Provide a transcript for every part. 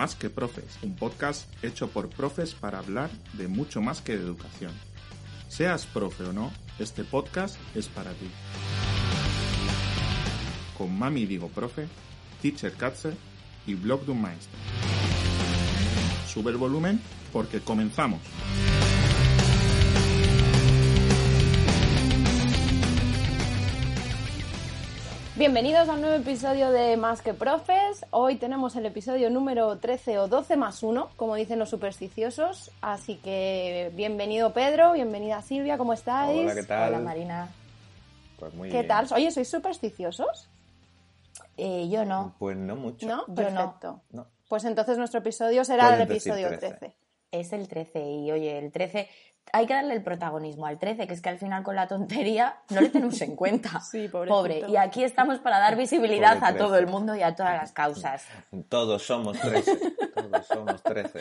Más que Profes, un podcast hecho por profes para hablar de mucho más que de educación. Seas profe o no, este podcast es para ti. Con Mami Digo Profe, Teacher Katze y Blog de un Maestro. Sube el volumen porque comenzamos. Bienvenidos a un nuevo episodio de Más que Profes. Hoy tenemos el episodio número 13 o 12 más 1, como dicen los supersticiosos. Así que bienvenido Pedro, bienvenida Silvia, ¿cómo estáis? Hola, ¿qué tal? Hola Marina. Pues muy ¿Qué bien. tal? Oye, ¿sois supersticiosos? Eh, yo no. Pues no mucho. ¿No? Yo Perfecto. No. Pues entonces nuestro episodio será el Puedes decir episodio 13. 13. Es el 13 y oye, el 13 hay que darle el protagonismo al 13, que es que al final con la tontería no le tenemos en cuenta. Sí, pobrecito. Pobre. Y aquí estamos para dar visibilidad Pobre a todo 13. el mundo y a todas las causas. Todos somos 13. Todos somos 13.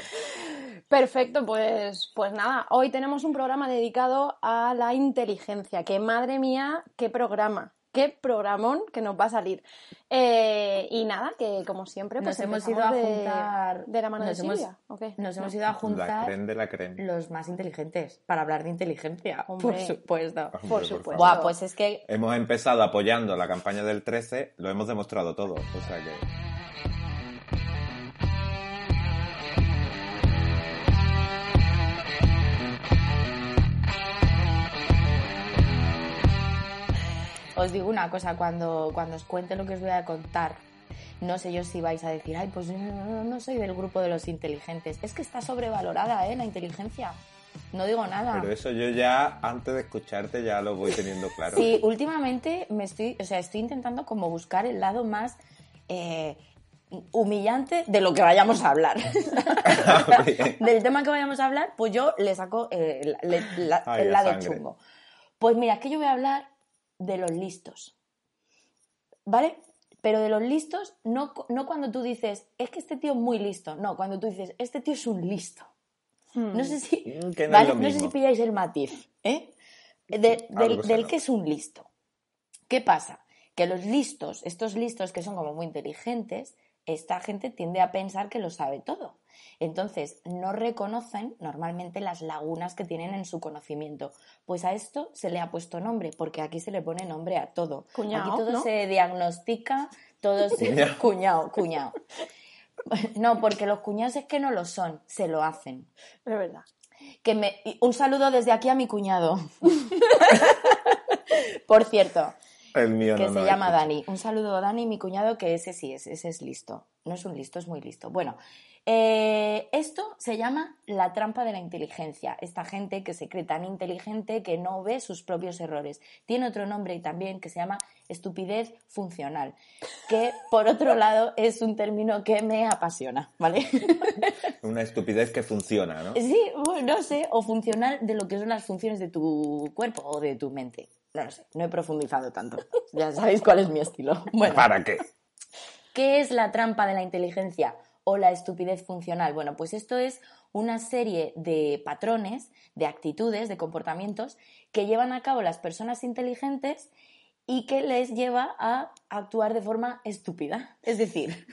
Perfecto, pues, pues nada, hoy tenemos un programa dedicado a la inteligencia, que madre mía, qué programa, qué programón que nos va a salir. Eh, y nada, que como siempre, pues Nos hemos ido a de- juntar. de la mano nos de hemos- Silvia, ¿o qué? Nos No. hemos ido a La juntar creme de la creme. los más inteligentes para hablar de inteligencia. Hombre. Por supuesto. Hombre, Por por supuesto. Buah, pues es que Hemos empezado apoyando la campaña del 13, lo hemos demostrado todo. O sea que. Os digo una cosa, cuando, cuando os cuente lo que os voy a contar, no sé yo si vais a decir, ay, pues no, no soy del grupo de los inteligentes. Es que está sobrevalorada, ¿eh? La inteligencia. No digo nada. Pero eso yo ya, antes de escucharte, ya lo voy teniendo claro. Sí, últimamente me estoy, o sea, estoy intentando como buscar el lado más eh, humillante de lo que vayamos a hablar. Del tema que vayamos a hablar, pues yo le saco eh, la- la- Ay, el la lado sangre. chungo. Pues mira, que yo voy a hablar de los listos. ¿Vale? Pero de los listos, no, no cuando tú dices, es que este tío es muy listo. No, cuando tú dices, este tío es un listo. Hmm. No sé si, Mm, que no ¿vale? No sé si pilláis el matiz, ¿eh? De- del, que es un listo. ¿Qué pasa? Que los listos, estos listos que son como muy inteligentes, esta gente tiende a pensar que lo sabe todo. Entonces, no reconocen normalmente las lagunas que tienen en su conocimiento. Pues a esto se le ha puesto nombre, porque aquí se le pone nombre a todo. Cuñao, aquí todo ¿no? se diagnostica, todo se... Cuñado, cuñado. No, porque los cuñados es que no lo son, se lo hacen. Es verdad. Que me... Un saludo desde aquí a mi cuñado. Por cierto, El mío que no se no llama. Dani. Un saludo a Dani, mi cuñado, que ese sí es, ese es listo. No es un listo, es muy listo. Bueno, eh, esto se llama la trampa de la inteligencia. Esta gente que se cree tan inteligente que no ve sus propios errores. Tiene otro nombre también que se llama estupidez funcional, que por otro lado es un término que me apasiona, ¿vale? Una estupidez que funciona, ¿no? Sí, bueno, no sé, o funcional de lo que son las funciones de tu cuerpo o de tu mente. No lo sé, no he profundizado tanto. Ya sabéis cuál es mi estilo. Bueno, ¿Para qué? ¿qué es la trampa de la inteligencia o la estupidez funcional? Bueno, pues esto es una serie de patrones, de actitudes, de comportamientos que llevan a cabo las personas inteligentes y que les lleva a actuar de forma estúpida. Es decir,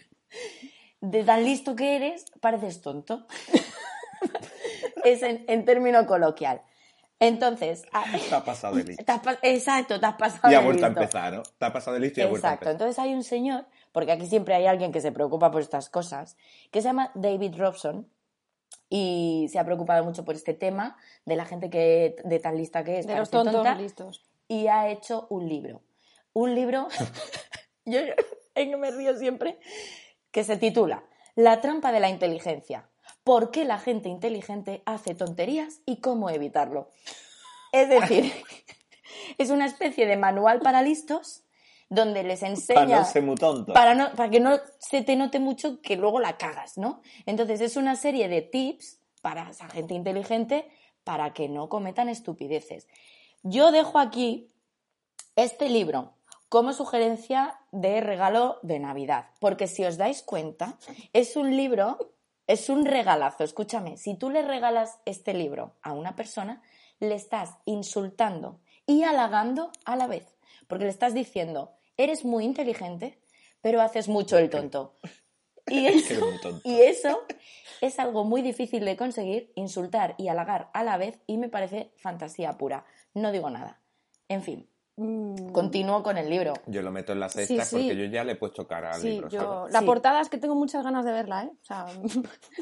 de tan listo que eres, pareces tonto. es en, en término coloquial. Entonces, a- Te ha pasado de listo. te has exacto, te has pasado Y ha de vuelto a listo. empezar, ¿no? Te ha pasado de listo y ha vuelto a Exacto. empezar. Entonces hay un señor, porque aquí siempre hay alguien que se preocupa por estas cosas, que se llama David Robson y se ha preocupado mucho por este tema de la gente que de tan lista que es, De los tontos tonta, listos. y ha hecho un libro. Un libro, yo yo- me río siempre, que se titula La trampa de la inteligencia. ¿Por qué la gente inteligente hace tonterías y cómo evitarlo? Es decir, es una especie de manual para listos donde les enseña Para no ser muy tonto. para, no, para que no se te note mucho que luego la cagas, ¿no? Entonces es una serie de tips para esa gente inteligente para que no cometan estupideces. Yo dejo aquí este libro como sugerencia de regalo de Navidad, porque si os dais cuenta, es un libro, es un regalazo. Escúchame, si tú le regalas este libro a una persona, le estás insultando y halagando a la vez, porque le estás diciendo, eres muy inteligente, pero haces mucho el tonto. Y eso, y eso es algo muy difícil de conseguir, insultar y halagar a la vez, y me parece fantasía pura. No digo nada. En fin, continúo con el libro. Yo lo meto en la cesta Sí, sí. porque yo ya le he puesto cara al sí, libro. La Sí. portada es que tengo muchas ganas de verla, ¿eh? O sea,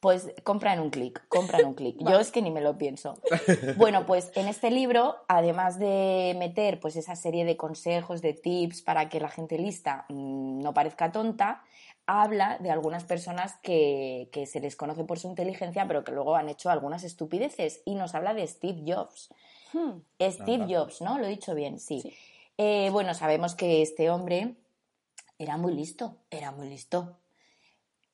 Pues compra en un clic, compra en un clic. Yo es que ni me lo pienso. Bueno, pues en este libro, además de meter pues esa serie de consejos, de tips para que la gente lista mm, no parezca tonta, habla de algunas personas que, que se les conoce por su inteligencia, pero que luego han hecho algunas estupideces. Y nos habla de Steve Jobs. Hmm, Steve Anda. Jobs, ¿no? Lo he dicho bien, sí. Sí. Eh, bueno, sabemos que este hombre era muy listo, era muy listo.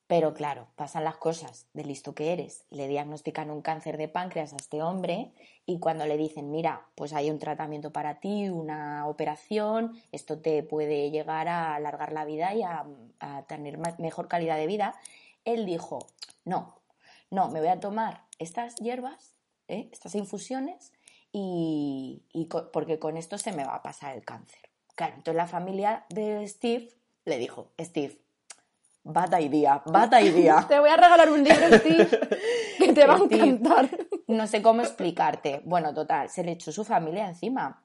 Pero claro, pasan las cosas, de listo que eres. Le diagnostican un cáncer de páncreas a este hombre y cuando le dicen, mira, pues hay un tratamiento para ti, una operación, esto te puede llegar a alargar la vida y a, a tener mejor calidad de vida, él dijo, no, no, me voy a tomar estas hierbas, ¿eh? estas infusiones, y, y co- porque con esto se me va a pasar el cáncer. Claro, entonces la familia de Steve le dijo, Steve, bad idea, bad idea. te voy a regalar un libro, Steve, que te va a encantar. No sé cómo explicarte. Bueno, total, se le echó su familia encima.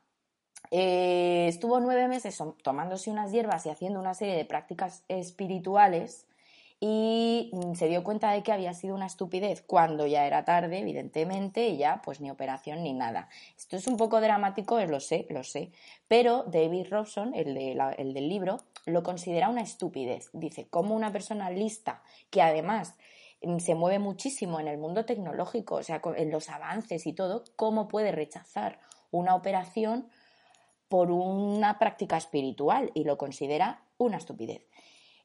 Eh, estuvo nueve meses tomándose unas hierbas y haciendo una serie de prácticas espirituales y mm, se dio cuenta de que había sido una estupidez cuando ya era tarde, evidentemente, y ya pues ni operación ni nada. Esto es un poco dramático, eh, lo sé, lo sé, pero David Robson, el, de la- el del libro, lo considera una estupidez. Dice, como una persona lista que además mm, se mueve muchísimo en el mundo tecnológico, o sea, en los avances y todo, ¿cómo puede rechazar una operación por una práctica espiritual? Y lo considera una estupidez.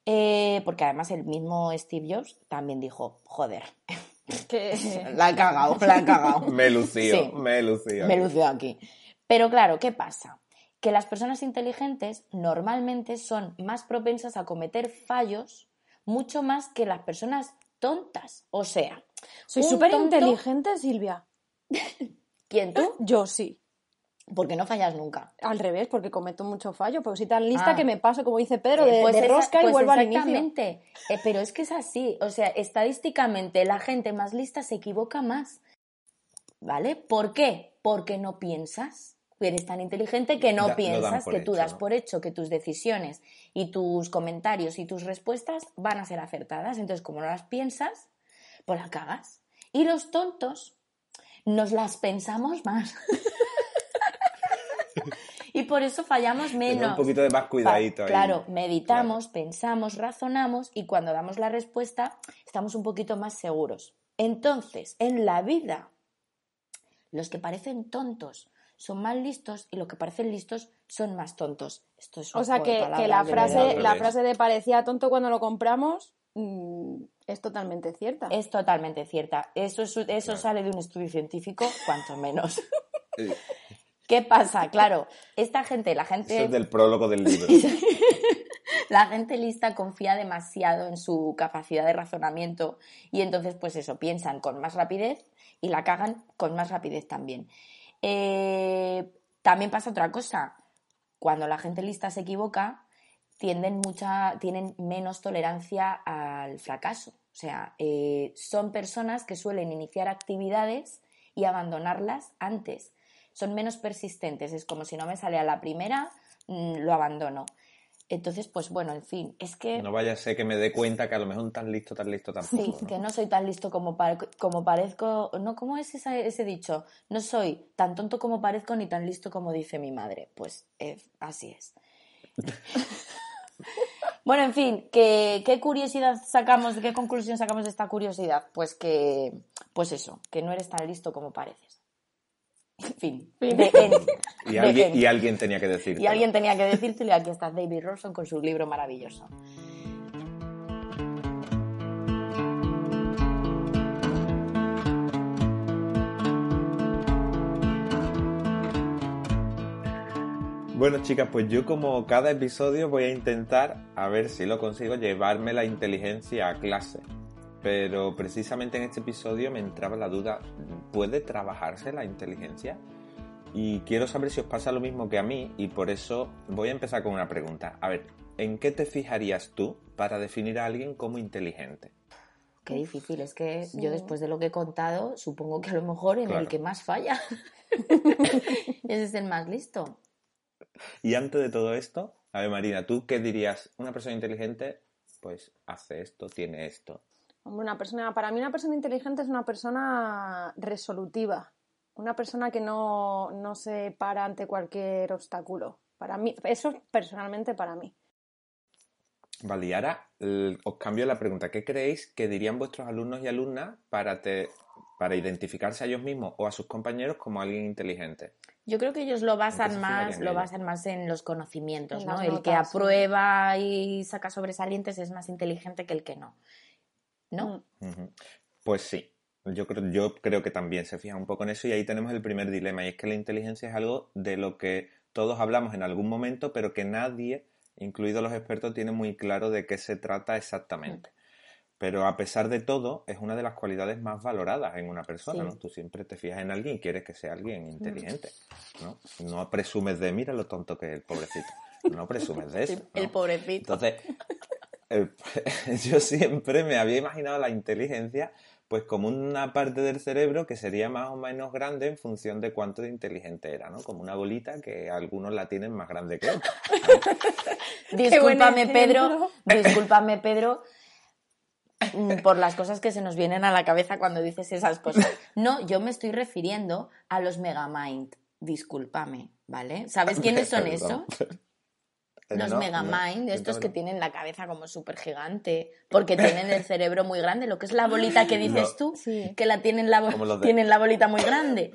Eh, porque además el mismo Steve Jobs también dijo, joder, la he cagado, la he cagado. Me Sí. me he lucido. Me lució aquí. Pero claro, ¿qué pasa? Que las personas inteligentes normalmente son más propensas a cometer fallos mucho más que las personas tontas. O sea, Soy súper tonto- inteligente, Silvia. ¿Quién tú? Yo sí. Porque no fallas nunca. Al revés, porque cometo mucho fallo, pero soy tan lista Ah. que me paso, como dice Pedro, Eh, de, pues de esa- rosca y pues vuelvo al inicio. exactamente. Eh, pero es que es así. O sea, estadísticamente la gente más lista se equivoca más. ¿Vale? ¿Por qué? Porque no piensas. Eres tan inteligente que no Da- piensas, que tú hecho, das ¿no? por hecho que tus decisiones y tus comentarios y tus respuestas van a ser acertadas. Entonces, como no las piensas, pues las cagas. Y los tontos nos las pensamos más. y por eso fallamos menos. un poquito de más cuidadito Pa- ahí. Claro, meditamos, pensamos, razonamos y cuando damos la respuesta estamos un poquito más seguros. Entonces, en la vida, los que parecen tontos son más listos y los que parecen listos son más tontos. Esto es un O sea que, la frase, la frase de parecía tonto cuando lo compramos mm, es totalmente cierta. es totalmente cierta. Eso, es- eso sale de un estudio científico, cuanto menos. ¿Qué pasa? Claro, esta gente, la gente... Eso es del prólogo del libro. La gente lista confía demasiado en su capacidad de razonamiento y entonces, pues eso, piensan con más rapidez y la cagan con más rapidez también. Eh, también pasa otra cosa. Cuando la gente lista se equivoca, tienden mucha, tienen menos tolerancia al fracaso. O sea, eh, son personas que suelen iniciar actividades y abandonarlas antes. Son menos persistentes. Es como si no me sale a la primera, mm, lo abandono. Entonces, pues bueno, en fin, es que No vaya a ser que me dé cuenta que a lo mejor tan listo, tan listo tampoco. sí, ¿no? que no soy tan listo como, como parezco. No, ¿cómo es esa- ese dicho? No soy tan tonto como parezco ni tan listo como dice mi madre. Pues eh, así es. bueno, en fin, ¿qué, ¿qué curiosidad sacamos, qué conclusión sacamos de esta curiosidad? Pues que, pues eso, que no eres tan listo como pareces. En fin, Fin. de end. Y De alguien, end. y alguien tenía que decir. Y alguien tenía que decírtelo y aquí está David Robson con su libro maravilloso. Bueno, chicas, pues yo como cada episodio voy a intentar, a ver si lo consigo, llevarme la inteligencia a clase. Pero precisamente en este episodio me entraba la duda, ¿puede trabajarse la inteligencia? Y quiero saber si os pasa lo mismo que a mí y por eso voy a empezar con una pregunta. A ver, ¿en qué te fijarías tú para definir a alguien como inteligente? Qué difícil, es que Sí. yo después de lo que he contado, supongo que a lo mejor en Claro. el que más falla. Ese es el más listo. Y antes de todo esto, a ver Marina, ¿tú qué dirías? Una persona inteligente, pues hace esto, tiene esto. Hombre, una persona, para mí una persona inteligente es una persona resolutiva, una persona que no, no se para ante cualquier obstáculo. Para mí, eso personalmente para mí. Vale, y ahora os cambio la pregunta. ¿Qué creéis que dirían vuestros alumnos y alumnas para, te- para identificarse a ellos mismos o a sus compañeros como alguien inteligente? Yo creo que ellos lo ¿En basan más, lo ellos? basan más en los conocimientos, En ¿no? El que aprueba y saca sobresalientes es más inteligente que el que no. ¿No? Mm. Pues sí, yo creo, yo creo que también se fija un poco en eso y ahí tenemos el primer dilema y es que la inteligencia es algo de lo que todos hablamos en algún momento pero que nadie, incluidos los expertos, tiene muy claro de qué se trata exactamente. Pero a pesar de todo, es una de las cualidades más valoradas en una persona, Sí. ¿no? Tú siempre te fijas en alguien y quieres que sea alguien inteligente, ¿no? No presumes de, mira lo tonto que es el pobrecito. No presumes de eso. El pobrecito. Entonces, eh, yo siempre me había imaginado la inteligencia pues como una parte del cerebro que sería más o menos grande en función de cuánto de inteligente era, ¿no? Como una bolita que algunos la tienen más grande que otros. Discúlpame, Pedro. Discúlpame, Pedro. mm, Por las cosas que se nos vienen a la cabeza cuando dices esas cosas. No, yo me estoy refiriendo a los Megamind. Discúlpame, ¿vale? ¿Sabes quiénes son esos? Los No, no, Megamind, estos que tienen la cabeza como súper gigante, porque tienen el cerebro muy grande, lo que es la bolita que dices No. tú, Sí. que la tienen la, de- tienen la bolita muy grande.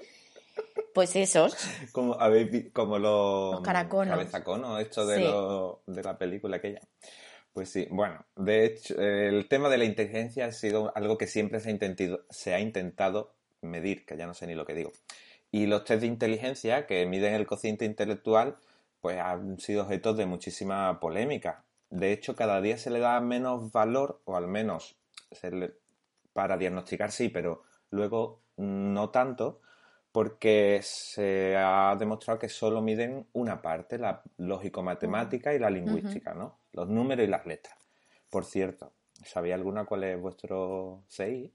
Pues esos, Como, habéis vi- como los, Los caraconos. cabezaconos, esto de, Sí. lo- de la película aquella. Pues sí, bueno, de hecho, el tema de la inteligencia ha sido algo que siempre se ha, intentado, se ha intentado medir, que ya no sé ni lo que digo. Y los test de inteligencia que miden el cociente intelectual, pues han sido objeto de muchísima polémica. De hecho, cada día se le da menos valor, o al menos se le- para diagnosticar sí, pero luego no tanto, porque se ha demostrado que solo miden una parte, la lógico-matemática y la lingüística, ¿no? Los números y las letras. Por cierto, ¿sabía alguna cuál es vuestro CI?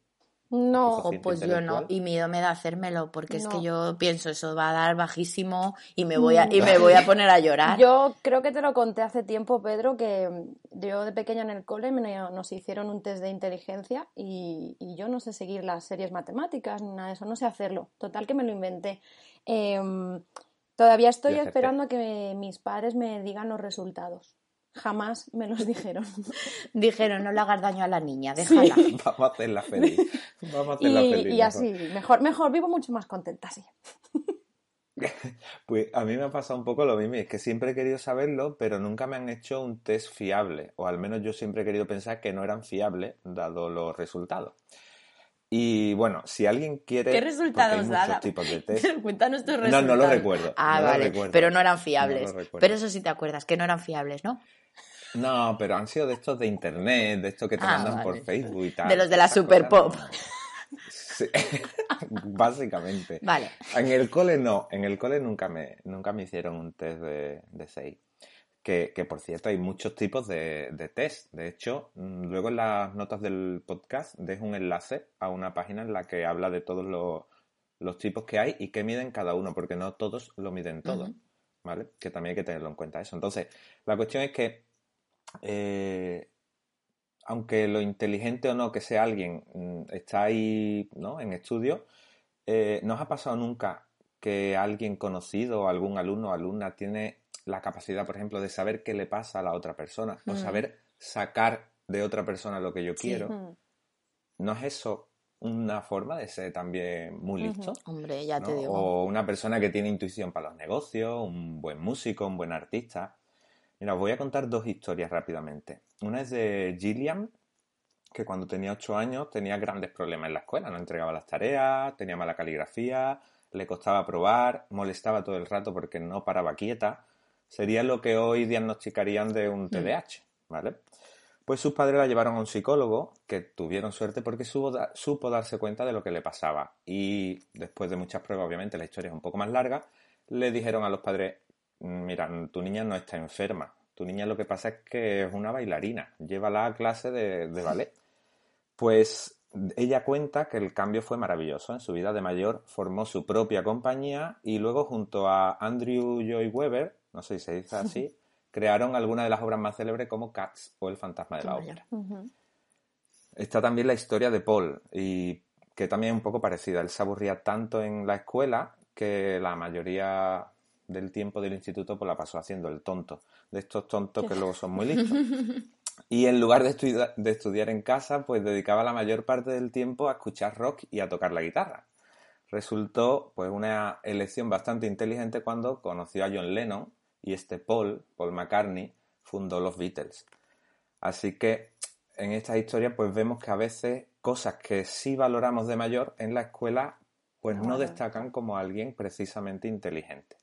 No, Ojo, pues yo no, y miedo me da hacérmelo, porque es que yo pienso eso va a dar bajísimo y me voy a, y me voy a poner a llorar. Yo creo que te lo conté hace tiempo, Pedro, que yo de pequeña en el cole me, nos hicieron un test de inteligencia y, y yo no sé seguir las series matemáticas ni nada de eso, no sé hacerlo. Total que me lo inventé. Em, todavía estoy esperando a que mis padres me digan los resultados. Jamás me los dijeron. Dijeron, no le hagas daño a la niña, déjala. Vamos a hacerla feliz. Vamos a hacerla Y, feliz. y mejor. así, mejor, mejor, vivo mucho más contenta así. Pues a mí me ha pasado un poco lo mismo, es que siempre he querido saberlo, pero nunca me han hecho un test fiable, o al menos yo siempre he querido pensar que no eran fiables, dado los resultados. Y bueno, si alguien quiere... ¿Qué resultados muchos dada? tipos de test. Cuéntanos tus No, resultados. no lo recuerdo, Ah, no vale, recuerdo. pero no eran No fiables. pero eso sí te acuerdas, que no eran fiables, ¿no? No, pero han sido de estos de internet, de estos que te Ah, mandan por. Facebook y tal. De los de la Super Pop. no. Sí, básicamente. Vale. En el cole no, en el cole nunca me, nunca me hicieron un test de, de 6. Que, que, por cierto hay muchos tipos de, de test. De hecho, mm, luego en las notas del podcast dejo un enlace a una página en la que habla de todos los, los tipos que hay y que miden cada uno, porque no todos lo miden todo. ¿Vale? Que también hay que tenerlo en cuenta eso. Entonces, la cuestión es que eh, aunque lo inteligente o no que sea alguien mm, está ahí ¿no? en estudio, eh, ¿no os ha pasado nunca que alguien conocido o algún alumno o alumna tiene la capacidad, por ejemplo, de saber qué le pasa a la otra persona o Mm. saber sacar de otra persona lo que yo quiero? Mm. ¿No es eso una forma de ser también muy listo? Hombre, ya te ¿no? digo. O una persona que tiene intuición para los negocios, un buen músico, un buen artista. Mira, os voy a contar dos historias rápidamente. Una es de Gillian, que cuando tenía ocho años tenía grandes problemas en la escuela, no entregaba las tareas, tenía mala caligrafía, le costaba probar, molestaba todo el rato porque no paraba quieta. Sería lo que hoy diagnosticarían de un TDAH, ¿vale? Pues sus padres la llevaron a un psicólogo, que tuvieron suerte porque supo, da- supo darse cuenta de lo que le pasaba. Y después de muchas pruebas, obviamente la historia es un poco más larga, le dijeron a los padres, mira, tu niña no está enferma, tu niña lo que pasa es que es una bailarina, llévala a clase de, de ballet. Pues ella cuenta que el cambio fue maravilloso. En su vida de mayor formó su propia compañía y luego junto a Andrew Joy Weber, no sé si se dice así, crearon algunas de las obras más célebres como Cats o El fantasma de la ópera. Está también la historia de Paul y que también es un poco parecida. Él se aburría tanto en la escuela que la mayoría del tiempo del instituto pues la pasó haciendo el tonto. De estos tontos que luego son muy listos. Y en lugar de, de estudiar en casa, pues dedicaba la mayor parte del tiempo a escuchar rock y a tocar la guitarra. Resultó pues una elección bastante inteligente cuando conoció a John Lennon y este Paul, Paul McCartney, fundó los Beatles. Así que en esta historia pues vemos que a veces cosas que sí valoramos de mayor en la escuela pues no destacan como alguien precisamente inteligente.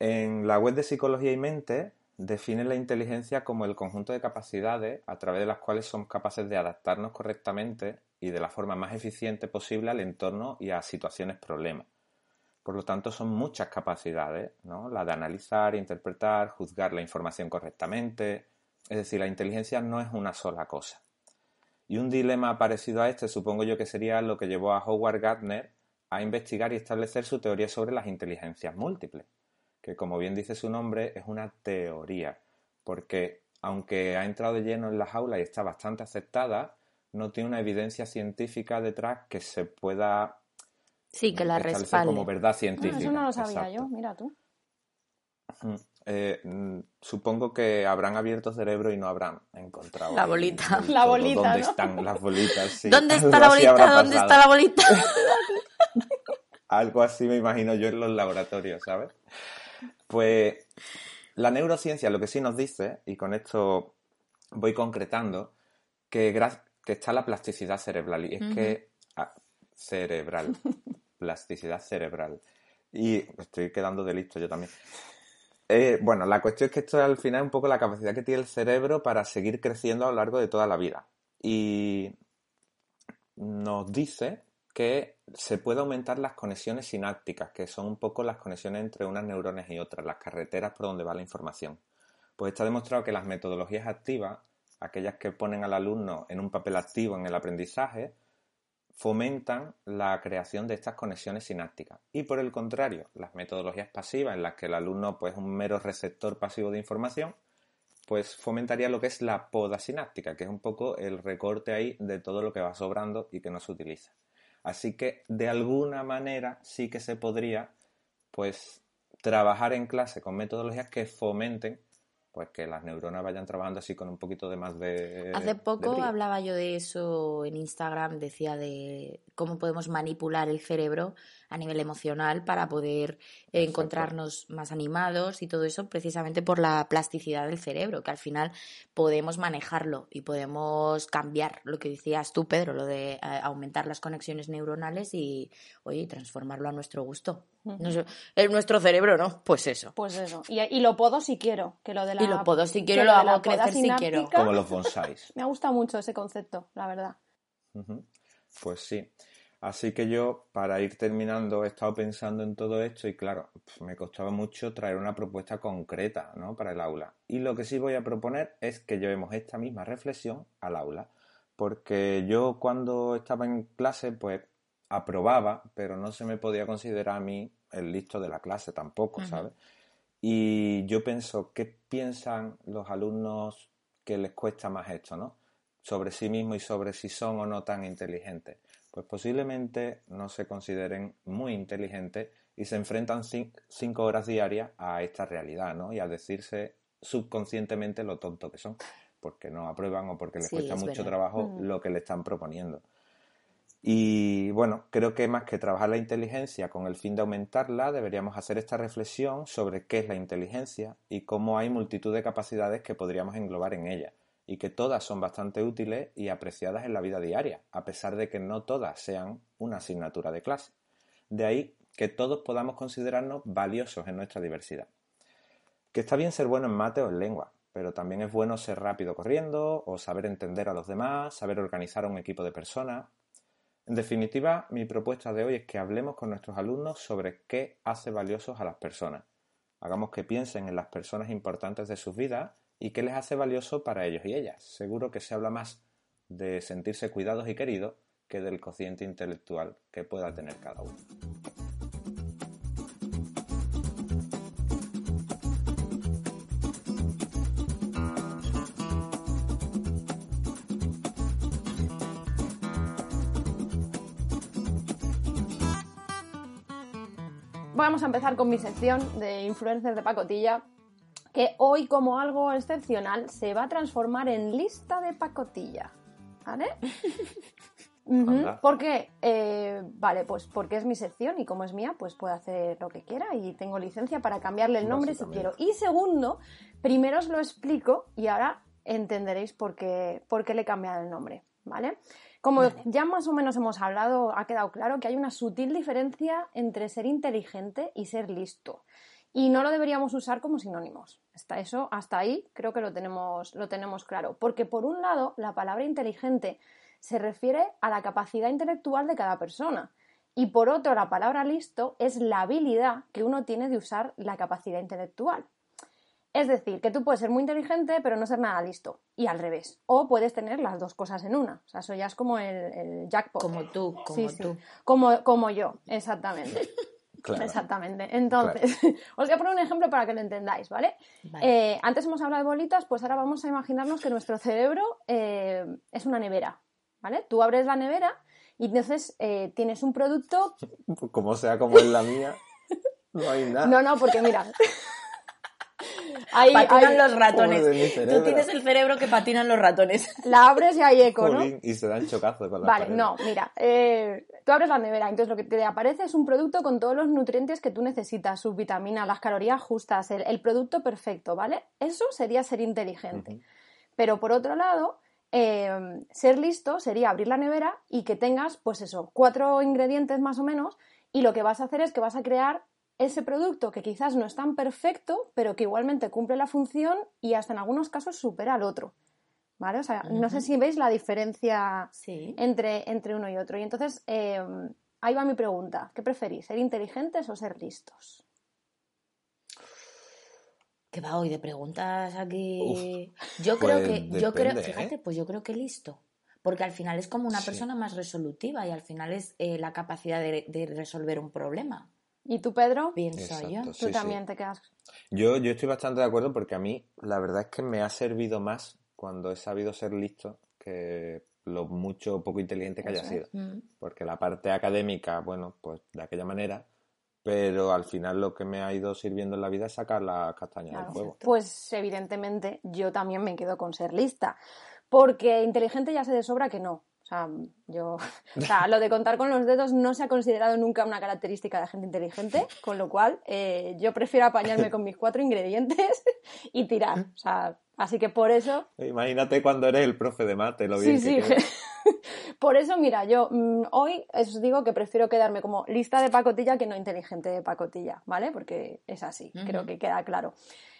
En la web de Psicología y Mente define la inteligencia como el conjunto de capacidades a través de las cuales somos capaces de adaptarnos correctamente y de la forma más eficiente posible al entorno y a situaciones problemas. Por lo tanto, son muchas capacidades, ¿no? La de analizar, interpretar, juzgar la información correctamente. Es decir, la inteligencia no es una sola cosa. Y un dilema parecido a este supongo yo que sería lo que llevó a Howard Gardner a investigar y establecer su teoría sobre las inteligencias múltiples, que como bien dice su nombre es una teoría, porque aunque ha entrado de lleno en las aulas y está bastante aceptada, no tiene una evidencia científica detrás que se pueda Sí, que la respalde. como verdad científica. eso no lo sabía yo, mira tú. Eh, mm, supongo que habrán abierto cerebro y no habrán encontrado la bolita. la bolita. ¿Dónde están las bolitas? ¿Dónde está la bolita? ¿Dónde está la bolita? Algo así me imagino yo en los laboratorios, ¿sabes? Pues la neurociencia lo que sí nos dice, y con esto voy concretando, que, que está la plasticidad cerebral. Y es que. Ah, cerebral. plasticidad cerebral. Y estoy quedando de listo yo también. Eh, bueno, la cuestión es que esto al final es un poco la capacidad que tiene el cerebro para seguir creciendo a lo largo de toda la vida. Y nos dice que se puede aumentar las conexiones sinápticas, que son un poco las conexiones entre unas neuronas y otras, las carreteras por donde va la información. Pues está demostrado que las metodologías activas, aquellas que ponen al alumno en un papel activo en el aprendizaje, fomentan la creación de estas conexiones sinápticas. Y por el contrario, las metodologías pasivas en las que el alumno pues, es un mero receptor pasivo de información, pues fomentaría lo que es la poda sináptica, que es un poco el recorte ahí de todo lo que va sobrando y que no se utiliza. Así que de alguna manera sí que se podría pues trabajar en clase con metodologías que fomenten pues que las neuronas vayan trabajando así con un poquito de más de... Hace poco hablaba yo de eso en Instagram, decía de cómo podemos manipular el cerebro a nivel emocional para poder encontrarnos más animados y todo eso precisamente por la plasticidad del cerebro, que al final podemos manejarlo y podemos cambiar lo que decías tú, Pedro, lo de eh, aumentar las conexiones neuronales y, oye, transformarlo a nuestro gusto. En nuestro cerebro, ¿no? Pues eso. Pues eso. Y, lo puedo si quiero, que lo de la... Y lo puedo si quiero, lo hago crecer si quiero. Como los bonsáis. Me gusta mucho ese concepto, la verdad. Pues sí. Así que yo, para ir terminando, he estado pensando en todo esto y claro, me costaba mucho traer una propuesta concreta ¿no? para el aula. Y lo que sí voy a proponer es que llevemos esta misma reflexión al aula. Porque yo cuando estaba en clase, pues aprobaba, pero no se me podía considerar a mí el listo de la clase tampoco, ¿sabes? Y yo pienso, ¿qué piensan los alumnos que les cuesta más esto, ¿no? Sobre sí mismos y sobre si son o no tan inteligentes pues posiblemente no se consideren muy inteligentes y se enfrentan cinco horas diarias a esta realidad, ¿no? Y a decirse subconscientemente lo tonto que son, porque no aprueban o porque les cuesta mucho trabajo mm. lo que le están proponiendo. Y bueno, creo que más que trabajar la inteligencia con el fin de aumentarla, deberíamos hacer esta reflexión sobre qué es la inteligencia y cómo hay multitud de capacidades que podríamos englobar en ella y que todas son bastante útiles y apreciadas en la vida diaria, a pesar de que no todas sean una asignatura de clase. De ahí que todos podamos considerarnos valiosos en nuestra diversidad. Que está bien ser bueno en mate o en lengua, pero también es bueno ser rápido corriendo o saber entender a los demás, saber organizar a un equipo de personas. En definitiva, mi propuesta de hoy es que hablemos con nuestros alumnos sobre qué hace valiosos a las personas. hagamos que piensen en las personas importantes de sus vidas y qué les hace valioso para ellos y ellas. Seguro que se habla más de sentirse cuidados y queridos que del cociente intelectual que pueda tener cada uno. Vamos a empezar con mi sección de influencers de pacotilla, que hoy como algo excepcional se va a transformar en lista de pacotilla. ¿Vale? Ujú. Anda. ¿Por qué? Eh, vale, pues porque es mi sección y como es mía, pues puedo hacer lo que quiera y tengo licencia para cambiarle el nombre si quiero. Y segundo, primero os lo explico y ahora entenderéis por qué, por qué le he cambiado el nombre, ¿vale? Como ya más o menos hemos hablado, ha quedado claro que hay una sutil diferencia entre ser inteligente y ser listo. Y no lo deberíamos usar como sinónimos. Hasta eso, hasta ahí creo que lo tenemos, lo tenemos claro. Porque por un lado, la palabra inteligente se refiere a la capacidad intelectual de cada persona. Y por otro, la palabra listo es la habilidad que uno tiene de usar la capacidad intelectual. Es decir, que tú puedes ser muy inteligente pero no ser nada listo. Y al revés. O puedes tener las dos cosas en una. O sea, eso ya es como el, el jackpot. Como tú, como Sí, sí. tú. Como, como yo, exactamente. Claro. Exactamente. Entonces, os voy a poner un ejemplo para que lo entendáis, ¿vale? Vale. Eh, antes hemos hablado de bolitas, pues ahora vamos a imaginarnos que nuestro cerebro eh, es una nevera, ¿vale? Tú abres la nevera y entonces eh, tienes un producto... Como sea como es la mía, no hay nada. No, no, porque mira... Ahí, patinan ahí- los ratones. Joder, Tú tienes el cerebro que patinan los ratones. la abres y hay eco, ¿no? Y se dan chocazos con la Vale, no, mira, eh, tú abres la nevera, entonces lo que te aparece es un producto con todos los nutrientes que tú necesitas, sus vitaminas, las calorías justas, el, el producto perfecto, ¿vale? Eso sería ser inteligente. Pero por otro lado, eh, ser listo sería abrir la nevera y que tengas, pues eso, cuatro ingredientes más o menos, y lo que vas a hacer es que vas a crear ese producto que quizás no es tan perfecto, pero que igualmente cumple la función y hasta en algunos casos supera al otro. ¿Vale? O sea, no sé si veis la diferencia Sí. entre, entre uno y otro. Y entonces, eh, ahí va mi pregunta. ¿Qué preferís? ¿Ser inteligentes o ser listos? ¿Qué va hoy de preguntas aquí? yo creo pues que, yo creo, depende, ¿eh? fíjate, pues yo creo que listo. Porque al final es como una Sí. persona más resolutiva y al final es eh, la capacidad de, de resolver un problema, ¿Y tú, Pedro? pienso yo. Tú Sí, sí. también te quedas. Yo, yo estoy bastante de acuerdo porque a mí la verdad es que me ha servido más cuando he sabido ser listo que lo mucho o poco inteligente que haya sido. Mm. Porque la parte académica, bueno, pues de aquella manera, pero al final lo que me ha ido sirviendo en la vida es sacar la castaña Claro. del fuego. Pues evidentemente yo también me quedo con ser lista. Porque inteligente ya sé de sobra que no. O sea, yo, o sea, lo de contar con los dedos no se ha considerado nunca una característica de gente inteligente, con lo cual eh, yo prefiero apañarme con mis cuatro ingredientes y tirar. O sea, así que por eso Imagínate cuando eres el profe de mate, lo Sí, bien sí. que queda. Por eso, mira, yo mm, hoy os digo que prefiero quedarme como lista de pacotilla que no inteligente de pacotilla, ¿vale? Porque es así, creo que queda claro.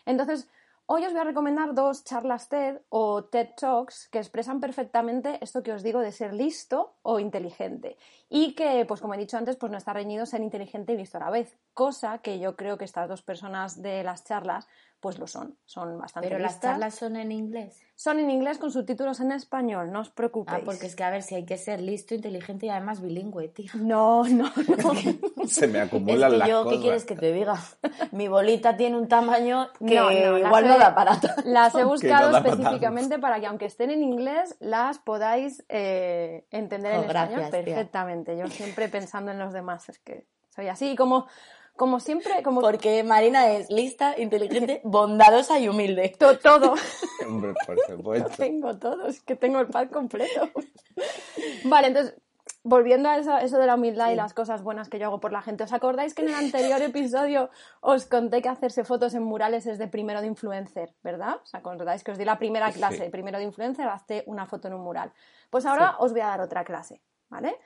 Entonces, hoy os voy a recomendar dos charlas TED o TED Talks que expresan perfectamente esto que os digo de ser listo o inteligente. Y que, pues como he dicho antes, pues no está reñido ser inteligente y listo a la vez. Cosa que yo creo que estas dos personas de las charlas, pues lo son. Son bastante Pero las charlas son en inglés. Son en inglés con subtítulos en español, no os preocupéis. Ah, porque es que a ver si hay que ser listo, inteligente y además bilingüe, tío. No, no, no. Se me Es acumulan que las yo, cosas. ¿qué quieres que te diga? Mi bolita tiene un tamaño que No, igual no da para tanto. Las he buscado no da para específicamente para que, aunque estén en inglés, las podáis eh, entender en Oh, español tía. perfectamente. Yo siempre pensando en los demás, es que soy así. Y como, como siempre, como Porque Marina es lista, inteligente, bondadosa y humilde. to- todo, Hombre, por supuesto. tengo todo, es que tengo el pack completo. Vale, entonces, volviendo a eso, eso de la humildad y las cosas buenas que yo hago por la gente, ¿os acordáis que en el anterior episodio os conté que hacerse fotos en murales es de primero de influencer, ¿verdad? ¿Os acordáis que os di la primera Sí. clase, primero de influencer, hazte una foto en un mural? Pues ahora os voy a dar otra clase, ¿vale?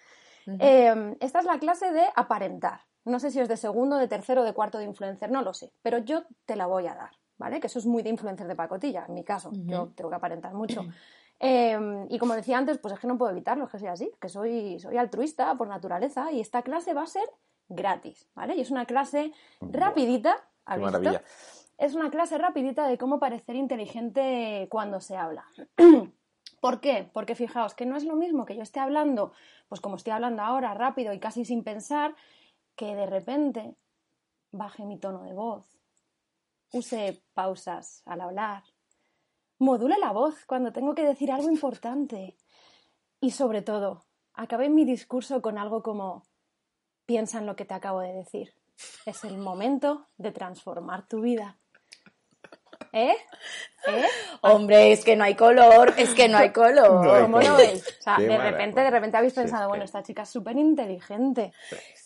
Eh, esta es la clase de aparentar. No sé si es de segundo, de tercero, de cuarto de influencer, no lo sé, pero yo te la voy a dar, ¿vale? Que eso es muy de influencer de pacotilla, en mi caso, yo tengo que aparentar mucho. Eh, y como decía antes, pues es que no puedo evitarlo, es que soy así, que soy, soy altruista por naturaleza y esta clase va a ser gratis, ¿vale? Y es una clase rapidita ¿Has Qué visto? maravilla. Es una clase rapidita de cómo parecer inteligente cuando se habla. ¿Por qué? Porque fijaos que no es lo mismo que yo esté hablando, pues como estoy hablando ahora, rápido y casi sin pensar, que de repente baje mi tono de voz, use pausas al hablar, module la voz cuando tengo que decir algo importante y sobre todo, acabe mi discurso con algo como piensa en lo que te acabo de decir. Es el momento de transformar tu vida. ¿Eh? ¿Eh? Hombre, es que no hay color, es que no hay color. No hay ¿Cómo lo veis? O sea, Qué de maravilla. repente, de repente habéis pensado, bueno, esta chica es súper inteligente.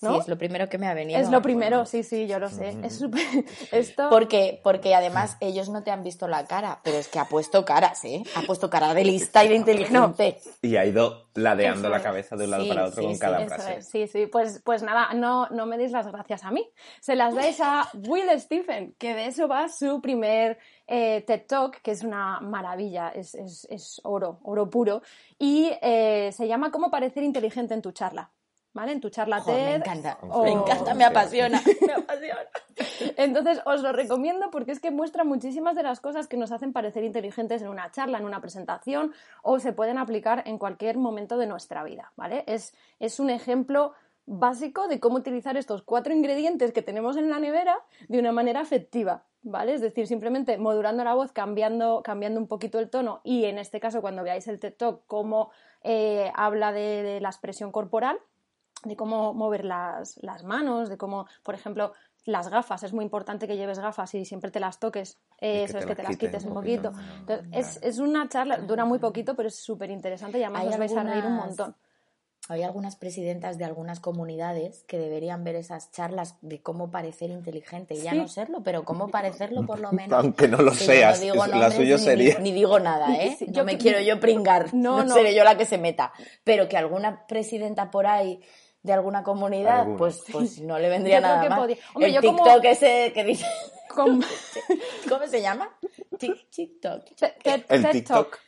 ¿no? Sí, es lo primero que me ha venido. Es lo primero, sí, sí, yo lo sé. Es súper... Esto... Porque, porque además ellos no te han visto la cara, pero es que ha puesto caras, ¿eh? Ha puesto cara de lista y de inteligente. Y ha ido ladeando Eso la cabeza de un lado Sí, para otro sí, con sí, cada Eso frase. es, sí, sí. Pues, pues nada, no, no me deis las gracias a mí. Se las dais a Will Stephen, que de eso va su primer eh, TED Talk, que es una maravilla, es, es- es oro, oro puro. Y eh, se llama Cómo parecer inteligente en tu charla. ¿Vale? En tu charla Joder, me TED. encanta, o- me encanta, me apasiona, me apasiona. Entonces os lo recomiendo porque es que muestra muchísimas de las cosas que nos hacen parecer inteligentes en una charla, en una presentación o se pueden aplicar en cualquier momento de nuestra vida, ¿vale? Es, es un ejemplo básico de cómo utilizar estos cuatro ingredientes que tenemos en la nevera de una manera efectiva, ¿vale? Es decir, simplemente modulando la voz, cambiando, cambiando un poquito el tono y en este caso cuando veáis el TED Talk cómo eh, habla de- de la expresión corporal, de cómo mover las, las manos, de cómo, por ejemplo, las gafas. Es muy importante que lleves gafas y siempre te las toques. Eh, eso es que te las quites un poquito. Entonces, es, es una charla, dura muy poquito, pero es súper interesante y además os vais a reír un montón. Hay algunas presidentas de algunas comunidades que deberían ver esas charlas de cómo parecer inteligente. Y ya Sí. no serlo, pero cómo parecerlo por lo menos. Aunque no lo seas, no digo la ni- sería- Ni, digo nada, ¿eh? Sí, no yo me que- quiero yo pringar. No, No, no. seré yo la que se meta. Pero que alguna presidenta por ahí de alguna comunidad, Alguna. pues, pues no le vendría Yo nada Hombre, El yo como- TikTok ese que dice... ¿Cómo se llama? Tik- TikTok. El TED TikTok.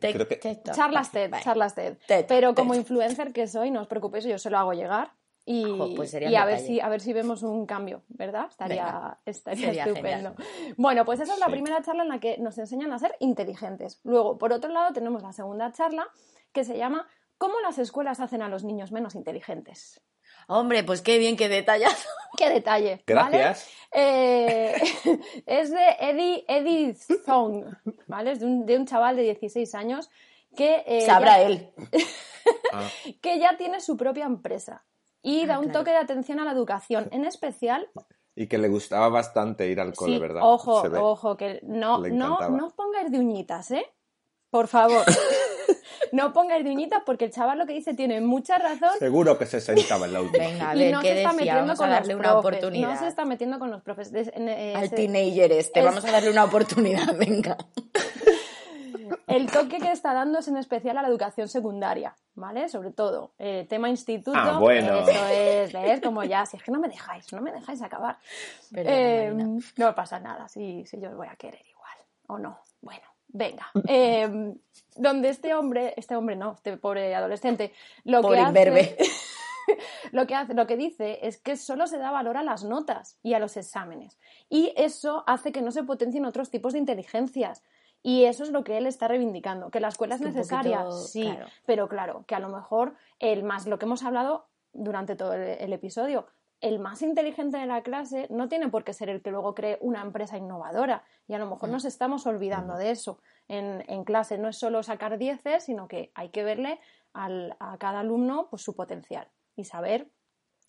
Creo que TikTok. Charlas TED, charlas TED. TED, Pero TED. como influencer que soy, no os preocupéis, yo se lo hago llegar. Y, pues y a ver si a ver si vemos un cambio, ¿verdad? Estaría, Venga. estaría estupendo. genial. Bueno, pues esa es la Sí. primera charla en la que nos enseñan a ser inteligentes. Luego, por otro lado, tenemos la segunda charla que se llama ¿Cómo las escuelas hacen a los niños menos inteligentes? Hombre, pues qué bien, qué detallazo. ¡Qué detalle! ¿vale? Gracias. Eh, es de Eddie, Eddie Zong, ¿vale? Es de un, de un chaval de 16 años que, eh, Sabrá ya, él. Que ya tiene su propia empresa y Ah, da un claro. toque de atención a la educación, en especial y que le gustaba bastante ir al cole, Sí, ¿verdad? Ojo, ojo, que no, no, no os pongáis de uñitas, ¿eh? Por favor. no pongáis de uñitas porque el chaval lo que dice tiene mucha razón Seguro que se sentaba en la última. Venga, a y no qué se está decía. metiendo Vamos a con darle los una profes. oportunidad. No se está metiendo con los profes. Es- eh, Al se- teenager este, es- vamos a darle una oportunidad, venga. El toque que está dando es en especial a la educación secundaria, ¿vale? Sobre todo, eh, tema instituto. Ah, bueno. Eso es, ¿ves? Como ya, si es que no me dejáis, no me dejáis acabar. Eh, Marina. no pasa nada, si, si yo os voy a querer igual, o no. Bueno, venga. Eh, donde este hombre, este hombre no, este pobre adolescente, lo Pobre que hace, imberbe. lo que hace, lo que dice es que solo se da valor a las notas y a los exámenes. Y eso hace que no se potencien otros tipos de inteligencias. Y eso es lo que él está reivindicando, que la escuela es, que necesaria, poquito- sí, claro. pero claro, que a lo mejor el más, lo que hemos hablado durante todo el, el episodio, el más inteligente de la clase no tiene por qué ser el que luego cree una empresa innovadora. Y a lo mejor nos estamos olvidando de eso. En, en clase no es solo sacar dieces, sino que hay que verle al- a cada alumno pues, su potencial y saber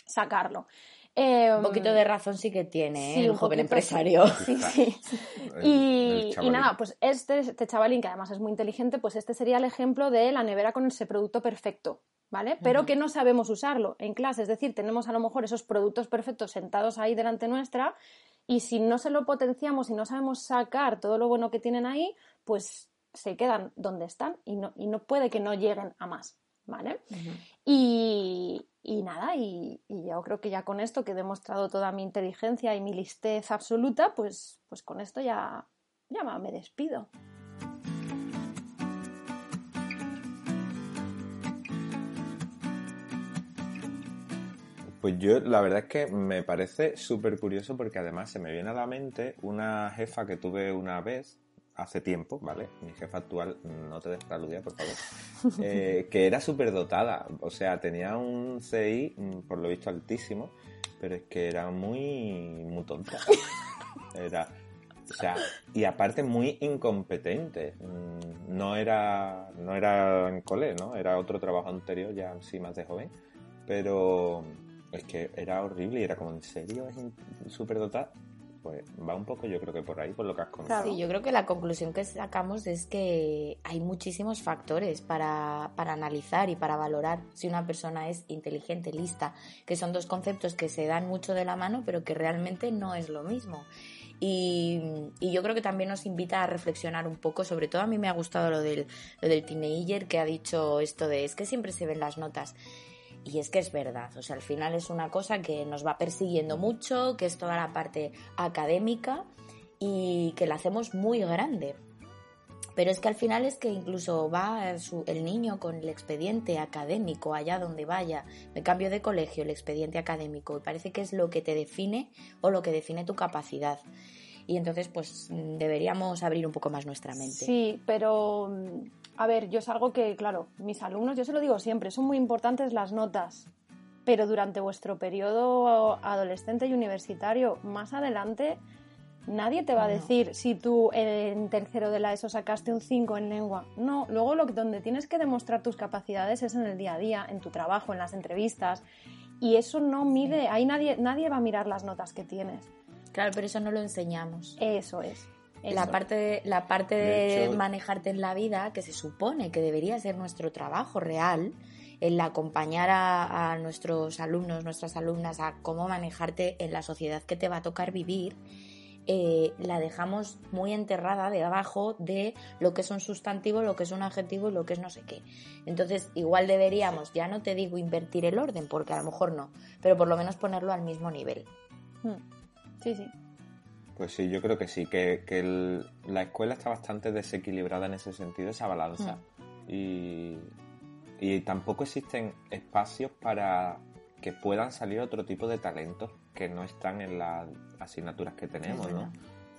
sacarlo. Eh, Un poquito de razón sí que tiene, ¿eh? Sí, el un joven poquito, empresario. Sí, sí. Y, y nada, pues este, este chavalín, que además es muy inteligente, pues este sería el ejemplo de la nevera con ese producto perfecto, ¿vale? Pero que no sabemos usarlo en clase, es decir, tenemos a lo mejor esos productos perfectos sentados ahí delante nuestra y si no se lo potenciamos y no sabemos sacar todo lo bueno que tienen ahí, pues se quedan donde están y no, y no puede que no lleguen a más, ¿vale? Y, y nada, y, yo creo que ya con esto que he demostrado toda mi inteligencia y mi listez absoluta, pues, pues con esto ya, ya me despido. Pues yo la verdad es que me parece súper curioso porque además se me viene a la mente una jefa que tuve una vez, hace tiempo, ¿vale? Mi jefa actual, no te des la por favor, eh, que era súper dotada, o sea, tenía un CI, mm, por lo visto, altísimo, pero es que era muy, muy tonta. Era, o sea, y aparte muy incompetente. Mm, no era, no era en cole, ¿no? Era otro trabajo anterior, ya sí más de joven, pero es que era horrible y era como, ¿en serio es súper dotada? Pues va un poco yo creo que por ahí, por lo que has contado. Sí, yo creo que la conclusión que sacamos es que hay muchísimos factores para, para analizar y para valorar si una persona es inteligente, lista, que son dos conceptos que se dan mucho de la mano, pero que realmente no es lo mismo. Y, y, yo creo que también nos invita a reflexionar un poco, sobre todo a mí me ha gustado lo del, lo del teenager que ha dicho esto de es que siempre se ven las notas. Y es que es verdad, o sea, al final es una cosa que nos va persiguiendo mucho, que es toda la parte académica y que la hacemos muy grande. Pero es que al final es que incluso va el niño con el expediente académico allá donde vaya, me cambio de colegio, el expediente académico, y parece que es lo que te define o lo que define tu capacidad. Y entonces, pues deberíamos abrir un poco más nuestra mente. Sí, pero a ver, yo es algo que, claro, mis alumnos, yo se lo digo siempre, son muy importantes las notas, pero durante vuestro periodo adolescente y universitario, más adelante, nadie te va a decir si tú en tercero de la ESO sacaste un 5 en lengua. No, luego lo donde tienes que demostrar tus capacidades es en el día a día, en tu trabajo, en las entrevistas, y eso no mide, ahí nadie, nadie va a mirar las notas que tienes. Claro, pero eso no lo enseñamos. Eso es. La parte, de, la parte de, manejarte en la vida, que se supone que debería ser nuestro trabajo real, el acompañar a, nuestros alumnos, nuestras alumnas a cómo manejarte en la sociedad que te va a tocar vivir, eh, la dejamos muy enterrada debajo de lo que es un sustantivo, lo que es un adjetivo y lo que es no sé qué. Entonces, igual deberíamos, ya no te digo invertir el orden, porque a lo mejor no, pero por lo menos ponerlo al mismo nivel. Hmm. Sí, sí. Pues sí, yo creo que sí, que, la escuela está bastante desequilibrada en ese sentido, esa balanza. Mm. Y, tampoco existen espacios para que puedan salir otro tipo de talentos que no están en las asignaturas que tenemos, ¿no?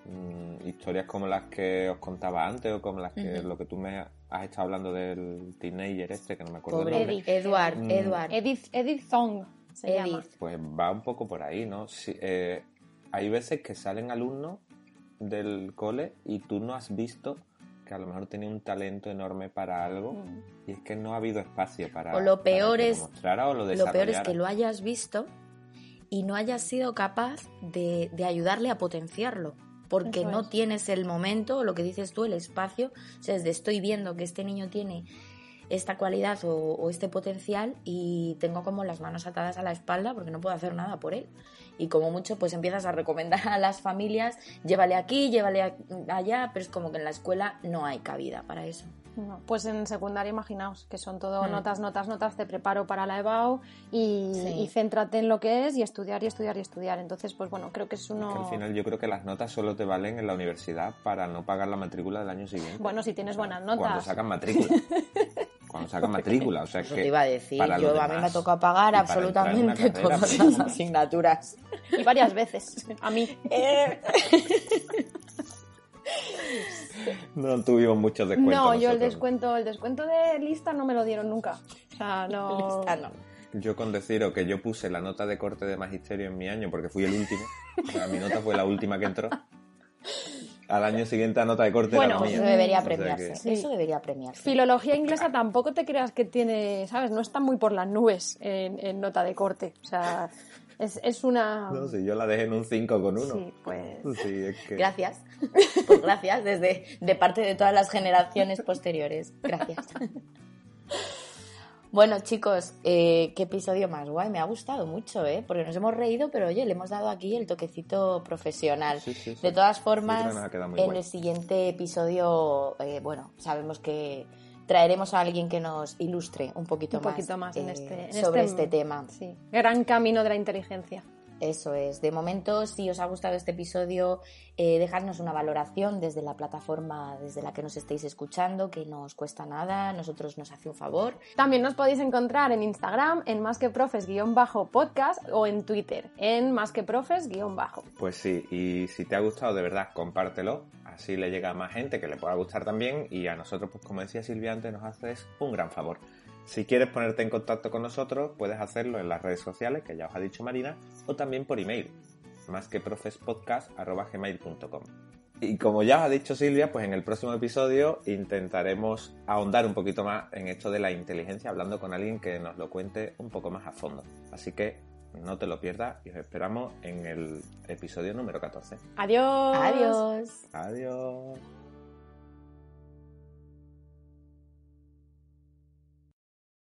Mm, historias como las que os contaba antes o como las que lo que tú me has estado hablando del teenager este que no me acuerdo el nombre. Edward, mm. Edward. Edith, Edith Song se llama. Pues va un poco por ahí, ¿no? Eh, hay veces que salen alumnos del cole y tú no has visto que a lo mejor tenía un talento enorme para algo mm. y es que no ha habido espacio para o lo peor es o lo, lo peor es que lo hayas visto y no hayas sido capaz de, ayudarle a potenciarlo porque no tienes el momento, lo que dices tú, el espacio, o sea, desde estoy viendo que este niño tiene esta cualidad o, este potencial y tengo como las manos atadas a la espalda porque no puedo hacer nada por él y como mucho pues empiezas a recomendar a las familias, llévale aquí, llévale allá, pero es como que en la escuela no hay cabida para eso. pues en secundaria imaginaos que son todo hmm. notas, notas, notas, te preparo para la EBAU y, céntrate en lo que es y estudiar y estudiar y estudiar. Entonces, pues bueno, creo que es uno... al final yo creo que las notas solo te valen en la universidad para no pagar la matrícula del año siguiente. Bueno, si tienes buenas notas. Cuando sacan matrícula. Cuando sacan matrícula. O sea, que te iba a decir, yo a mí me toca pagar absolutamente todas las asignaturas. Y varias veces, a mí. No tuvimos muchos descuentos. No, yo el descuento, el descuento de lista no me lo dieron nunca. O sea, no. Yo con deciros que yo puse la nota de corte de magisterio en mi año porque fui el último. O sea, mi nota fue la última que entró al año siguiente a nota de corte bueno, Eso debería premiarse. Eso debería premiarse. Filología inglesa tampoco te creas que tiene, ¿sabes? No está muy por las nubes en, nota de corte. O sea, es, una... No, sí, yo la dejé en un 5 con 1. Sí, pues... Sí, es que... Gracias. Pues gracias, desde de parte de todas las generaciones posteriores. Gracias. Bueno, chicos, eh, qué episodio más guay. Me ha gustado mucho, ¿eh? Porque nos hemos reído, pero oye, le hemos dado aquí el toquecito profesional. de todas formas, en el siguiente episodio, eh, bueno, sabemos que traeremos a alguien que nos ilustre un poquito un más, poquito más en eh, este, sobre este, este tema. Sí. Gran camino de la inteligencia. Eso es. De momento, si os ha gustado este episodio, eh, dejadnos una valoración desde la plataforma desde la que nos estéis escuchando, que no os cuesta nada, a nosotros nos hace un favor. También nos podéis encontrar en Instagram en más que profes-podcast o en Twitter en más que profes-bajo. Pues sí, y si te ha gustado de verdad, compártelo, así le llega a más gente que le pueda gustar también y a nosotros, pues como decía Silvia antes, nos haces un gran favor. Si quieres ponerte en contacto con nosotros, puedes hacerlo en las redes sociales, que ya os ha dicho Marina, o también por email, más que profespodcast.gmail.com. Y como ya os ha dicho Silvia, pues en el próximo episodio intentaremos ahondar un poquito más en esto de la inteligencia, hablando con alguien que nos lo cuente un poco más a fondo. Así que no te lo pierdas y os esperamos en el episodio número 14. Adiós. Adiós. Adiós.